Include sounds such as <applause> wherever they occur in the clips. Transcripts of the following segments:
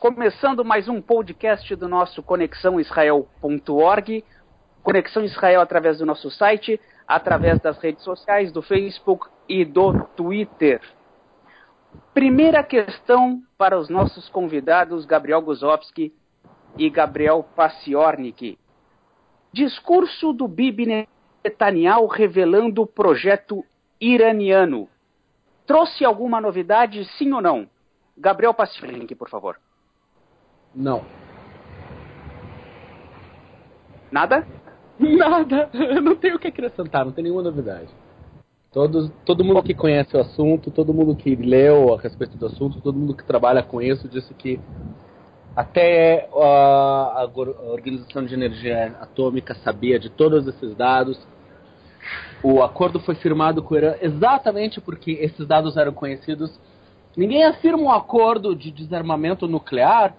Começando mais um podcast do nosso conexãoisrael.org, Conexão Israel através do nosso site, através das redes sociais, do Facebook e do Twitter. Primeira questão para os nossos convidados Gabriel Guzowski e Gabriel Paciornik. Discurso do Bibi Netanyahu revelando o projeto iraniano. Trouxe alguma novidade, sim ou não? Gabriel Paciornik, por favor. Não. Nada? Nada. Eu não tenho o que acrescentar, não tem nenhuma novidade. Todos, todo mundo que conhece o assunto, todo mundo que leu a respeito do assunto, todo mundo que trabalha com isso disse que até a, a Organização de Energia Atômica sabia de todos esses dados. O acordo foi firmado com o Irã exatamente porque esses dados eram conhecidos. Ninguém afirma um acordo de desarmamento nuclear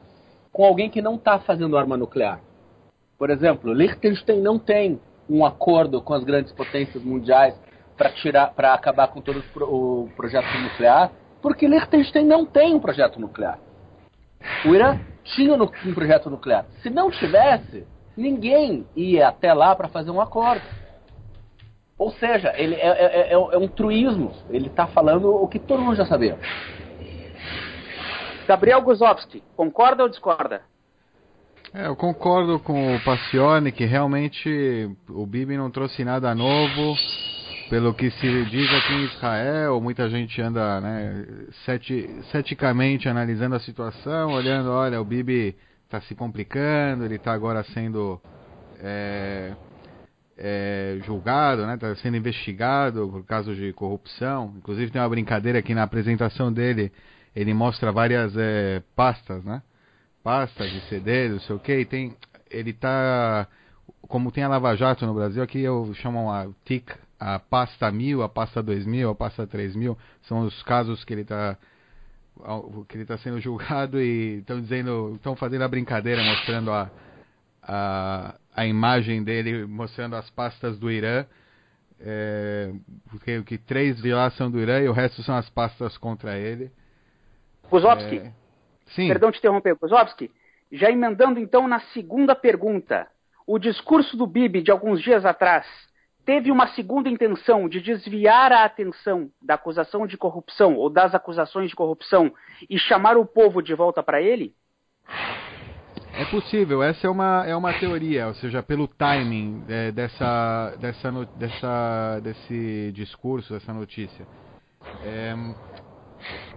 com alguém que não está fazendo arma nuclear. Por exemplo, Liechtenstein não tem um acordo com as grandes potências mundiais para tirar, para acabar com todo o projeto nuclear, porque Liechtenstein não tem um projeto nuclear. O Irã tinha um projeto nuclear. Se não tivesse, ninguém ia até lá para fazer um acordo. Ou seja, ele é, é, é, é um truísmo. Ele está falando o que todo mundo já sabia. Gabriel Guzowski, concorda ou discorda? É, eu concordo com o Passione que realmente o Bibi não trouxe nada novo. Pelo que se diz aqui em Israel, muita gente anda né, ceti ceticamente analisando a situação, olhando, olha, o Bibi está se complicando, ele está agora sendo é, é, julgado, está né, sendo investigado por casos de corrupção. Inclusive tem uma brincadeira aqui na apresentação dele, ele mostra várias é, pastas, né? Pastas de CD, não sei o que, e tem. Ele tá. Como tem a Lava Jato no Brasil, aqui eu chamo a TIC, a pasta 1000, a pasta 2000, a pasta 3000, são os casos que ele está que ele está sendo <laughs> julgado e estão dizendo, estão fazendo a brincadeira, mostrando a, a, a imagem dele, mostrando as pastas do Irã, é, que três de lá são do Irã e o resto são as pastas contra ele. Kozovski, é... Sim. perdão te interromper, Kozovski, já emendando então na segunda pergunta, o discurso do Bibi de alguns dias atrás teve uma segunda intenção de desviar a atenção da acusação de corrupção ou das acusações de corrupção e chamar o povo de volta para ele? É possível, essa é uma, é uma teoria, ou seja, pelo timing é, dessa, dessa, dessa, desse discurso, dessa notícia. É,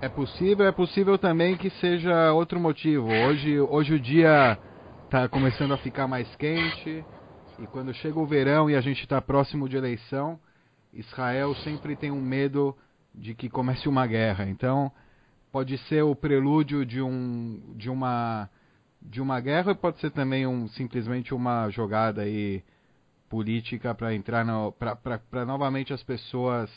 é possível, é possível também que seja outro motivo. Hoje, hoje o dia está começando a ficar mais quente e quando chega o verão e a gente está próximo de eleição, Israel sempre tem um medo de que comece uma guerra. Então, pode ser o prelúdio de um de uma de uma guerra e pode ser também um simplesmente uma jogada aí política para entrar para novamente as pessoas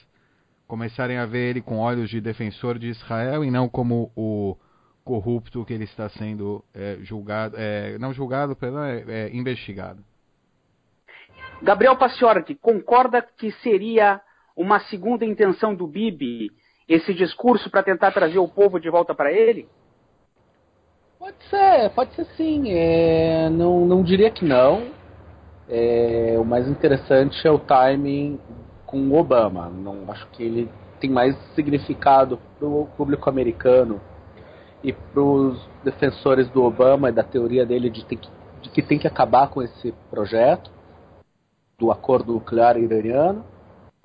começarem a ver ele com olhos de defensor de Israel e não como o corrupto que ele está sendo é, julgado, é, não julgado, perdão, é, é investigado. Gabriel Paciorti, concorda que seria uma segunda intenção do Bibi esse discurso para tentar trazer o povo de volta para ele? Pode ser, pode ser sim. É, não, não diria que não. É, o mais interessante é o timing com o Obama. Não acho que ele tem mais significado para o público americano e para os defensores do Obama e da teoria dele de, que, de que tem que acabar com esse projeto do acordo nuclear iraniano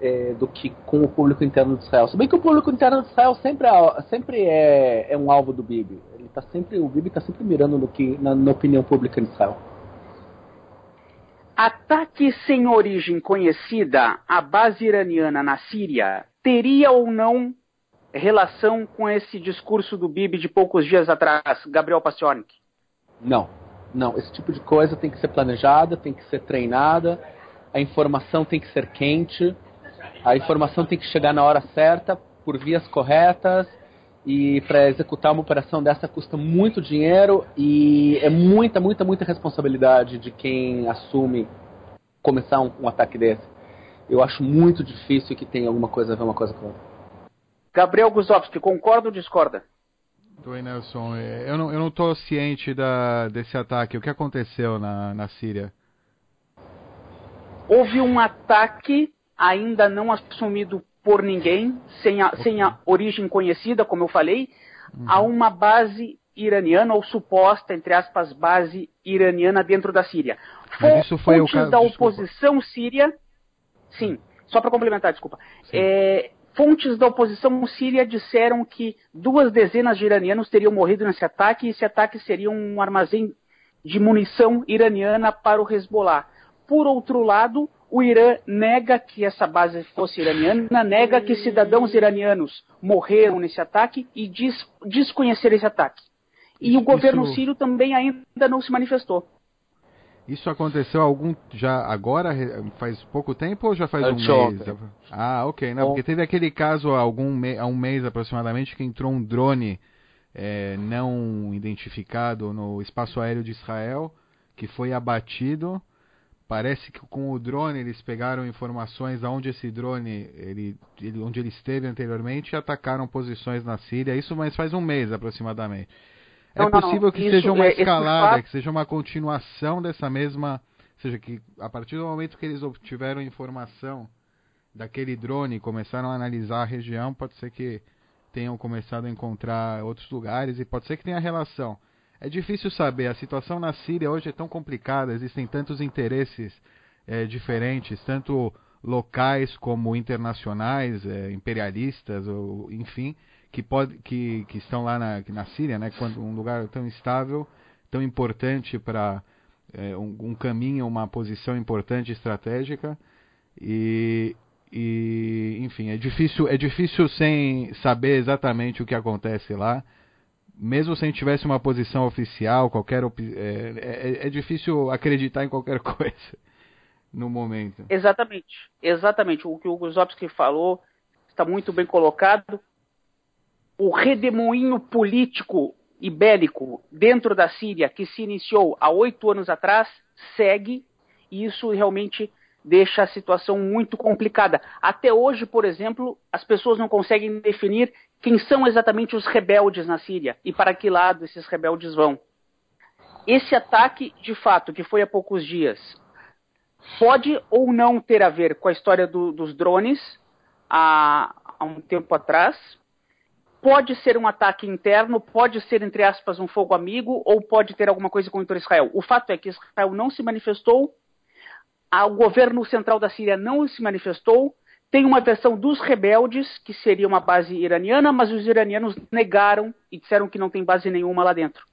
é, do que com o público interno de Israel. Se bem que o público interno de Israel sempre é, sempre é, é um alvo do Bibi. Ele tá sempre, o Bibi está sempre mirando no que, na, na opinião pública de Israel. Ataque sem origem conhecida à base iraniana na Síria teria ou não relação com esse discurso do Bibi de poucos dias atrás, Gabriel Paciornik? Não, não. Esse tipo de coisa tem que ser planejada, tem que ser treinada, a informação tem que ser quente, a informação tem que chegar na hora certa, por vias corretas, e para executar uma operação dessa custa muito dinheiro e é muita, muita, muita responsabilidade de quem assume começar um, um ataque desse. Eu acho muito difícil que tenha alguma coisa a ver uma coisa com outra. Gabriel Guzowski, concorda ou discorda? Oi, Nelson. É, eu não, eu não tô ciente da, desse ataque. O que aconteceu na, na Síria? Houve um ataque ainda não assumido por ninguém, sem a, sem a origem conhecida, como eu falei, uhum. a uma base iraniana, ou suposta, entre aspas, base iraniana dentro da Síria. Mas isso foi Fontes o caso, da oposição desculpa. síria. Sim, só para complementar, desculpa. É, fontes da oposição síria disseram que duas dezenas de iranianos teriam morrido nesse ataque e esse ataque seria um armazém de munição iraniana para o Hezbollah. Por outro lado, o Irã nega que essa base fosse iraniana, nega que cidadãos iranianos morreram nesse ataque e diz desconhecer esse ataque. E o governo Isso... sírio também ainda não se manifestou. Isso aconteceu algum já agora faz pouco tempo ou já faz um mês? Ah, ok, não, porque teve aquele caso há algum me, há um mês aproximadamente que entrou um drone é, não identificado no espaço aéreo de Israel que foi abatido. Parece que com o drone eles pegaram informações aonde esse drone, ele, ele, onde ele esteve anteriormente, e atacaram posições na Síria. Isso mas faz um mês aproximadamente. É não, possível não, que isso, seja uma é, escalada, fato... que seja uma continuação dessa mesma. Ou seja, que a partir do momento que eles obtiveram informação daquele drone e começaram a analisar a região, pode ser que tenham começado a encontrar outros lugares e pode ser que tenha relação. É difícil saber, a situação na Síria hoje é tão complicada, existem tantos interesses é, diferentes, tanto locais como internacionais, é, imperialistas, ou enfim, que, pode, que, que estão lá na, na Síria, né, quando um lugar tão estável, tão importante para é, um, um, caminho, uma posição importante estratégica. E, e enfim é difícil é difícil sem saber exatamente o que acontece lá mesmo se a gente tivesse uma posição oficial qualquer é, é, é difícil acreditar em qualquer <laughs> coisa no momento. Exatamente exatamente. O que o Guzowski falou está muito bem colocado. O redemoinho político e bélico dentro da Síria, que se iniciou há oito anos atrás, segue, e isso realmente deixa a situação muito complicada. Até hoje, por exemplo, as pessoas não conseguem definir quem são exatamente os rebeldes na Síria e para que lado esses rebeldes vão. Esse ataque, de fato, que foi há poucos dias, pode ou não ter a ver com a história do, dos drones há, há um tempo atrás, pode ser um ataque interno, pode ser, entre aspas, um fogo amigo, ou pode ter alguma coisa contra Israel. O fato é que Israel não se manifestou, o governo central da Síria não se manifestou, tem uma versão dos rebeldes, que seria uma base iraniana, mas os iranianos negaram e disseram que não tem base nenhuma lá dentro.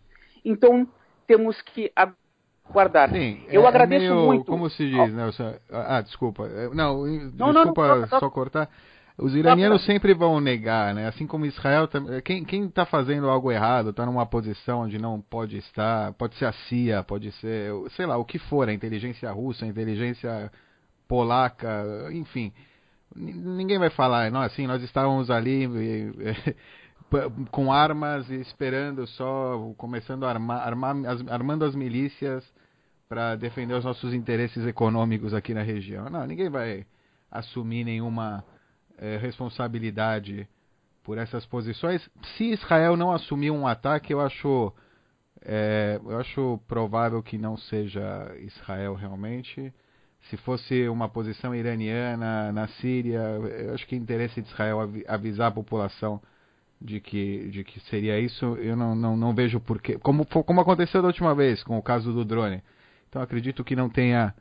Então, temos que aguardar. Sim, Eu é, agradeço meio, muito. Como se diz, né? Ah, desculpa. Não, não desculpa não, não, só cortar. Os iranianos sempre vão negar, né? Assim como Israel, quem está fazendo algo errado, está numa posição onde não pode estar, pode ser a CIA, pode ser, sei lá, o que for, a inteligência russa, a inteligência polaca, enfim. Ninguém vai falar, não, assim, nós estávamos ali <laughs> com armas esperando só, começando a armar, armar armando as milícias para defender os nossos interesses econômicos aqui na região. Não, ninguém vai assumir nenhuma é, responsabilidade por essas posições. Se Israel não assumir um ataque, eu acho, é, eu acho provável que não seja Israel realmente. Se fosse uma posição iraniana na Síria, eu acho que é interesse de Israel avisar a população de que, de que seria isso, eu não, não, não vejo porquê. Como, como aconteceu da última vez com o caso do drone. Então acredito que não tenha.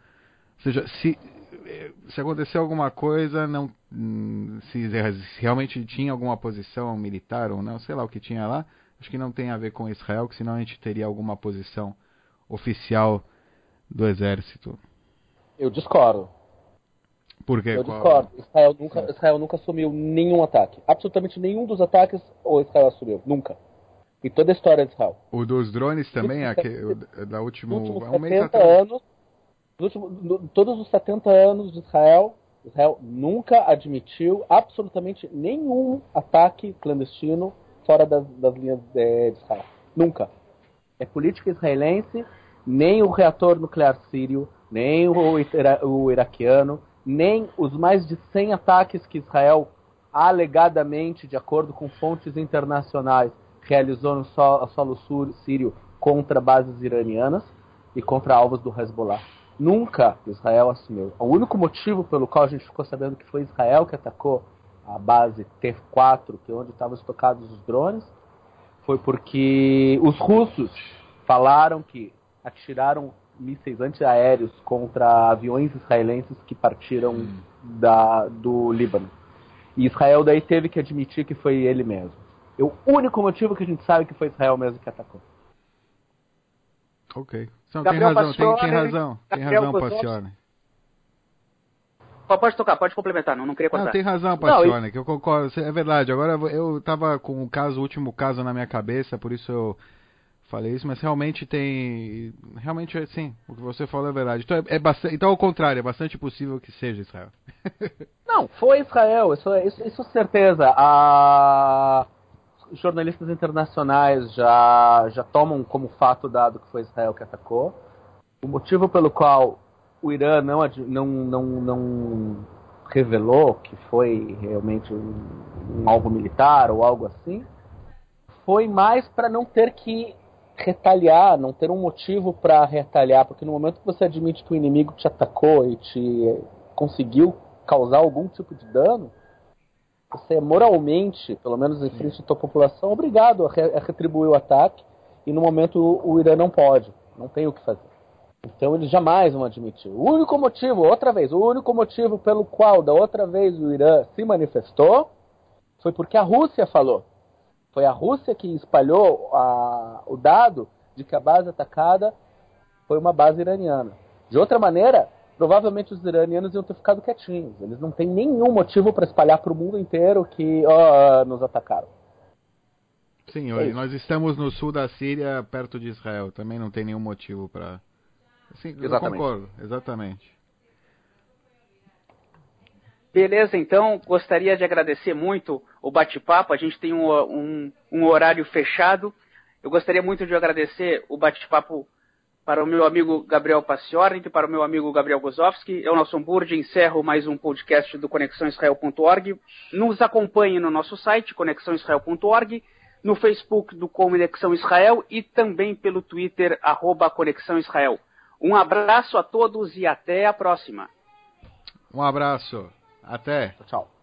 Ou seja, se, se acontecer alguma coisa, não hum, se, se, realmente tinha alguma posição militar ou não, sei lá o que tinha lá, acho que não tem a ver com Israel, que senão a gente teria alguma posição oficial do exército. Eu discordo. Por quê? Eu Qual? discordo. Israel nunca, Israel nunca assumiu nenhum ataque. Absolutamente nenhum dos ataques o Israel assumiu. Nunca. E toda a história de Israel. O dos drones também, aqui, o, da última, um mês atrás. anos, todos os 70 anos de Israel, Israel nunca admitiu absolutamente nenhum ataque clandestino fora das, das linhas de, de Israel. Nunca. É política israelense, nem o reator nuclear sírio, nem o, ira, o iraquiano, nem os mais de 100 ataques que Israel alegadamente, de acordo com fontes internacionais, realizou no solo sírio contra bases iranianas e contra alvos do Hezbollah. Nunca Israel assumiu. O único motivo pelo qual a gente ficou sabendo que foi Israel que atacou a base T4, que é onde estavam estocados os drones, foi porque os russos falaram que atiraram mísseis antiaéreos contra aviões israelenses que partiram hum. da, do Líbano. E Israel daí teve que admitir que foi ele mesmo. É o único motivo que a gente sabe que foi Israel mesmo que atacou. Ok. Então, tem razão, tem, tem razão, tem razão, Passione. Pode tocar, pode complementar, não, não queria cortar. Não, tem razão, Passione, que eu concordo, é verdade. Agora eu estava com o caso, o último caso na minha cabeça, por isso eu falei isso, mas realmente tem, realmente sim, o que você falou é verdade. Então é, é bastante, então ao contrário, é bastante possível que seja Israel. <laughs> não, foi Israel, isso, isso, isso certeza. A jornalistas internacionais já, já tomam como fato dado que foi Israel que atacou. O motivo pelo qual o Irã não, não, não, não revelou que foi realmente um, um alvo militar ou algo assim foi mais para não ter que retaliar, não ter um motivo para retaliar, porque no momento que você admite que o inimigo te atacou e te conseguiu causar algum tipo de dano, você é moralmente, pelo menos em frente à tua população, obrigado a, re a retribuir o ataque, e no momento o, o Irã não pode, não tem o que fazer. Então eles jamais vão admitir. O único motivo, outra vez, o único motivo pelo qual da outra vez o Irã se manifestou foi porque a Rússia falou. Foi a Rússia que espalhou a, o dado de que a base atacada foi uma base iraniana. De outra maneira, provavelmente os iranianos iam ter ficado quietinhos. Eles não têm nenhum motivo para espalhar para o mundo inteiro que oh, nos atacaram. Sim, é nós estamos no sul da Síria, perto de Israel. Também não tem nenhum motivo para. Sim, exatamente. eu concordo, exatamente. Beleza, então, gostaria de agradecer muito o bate-papo. A gente tem um, um, um horário fechado. Eu gostaria muito de agradecer o bate-papo para o meu amigo Gabriel Paciornik, para o meu amigo Gabriel Gozowski. Eu, Nelson Burdi, encerro mais um podcast do conexãoisrael.org. Nos acompanhe no nosso site, conexãoisrael.org, no Facebook do Conexão Israel e também pelo Twitter, arroba Conexão Israel. Um abraço a todos e até a próxima. Um abraço. Até. Tchau.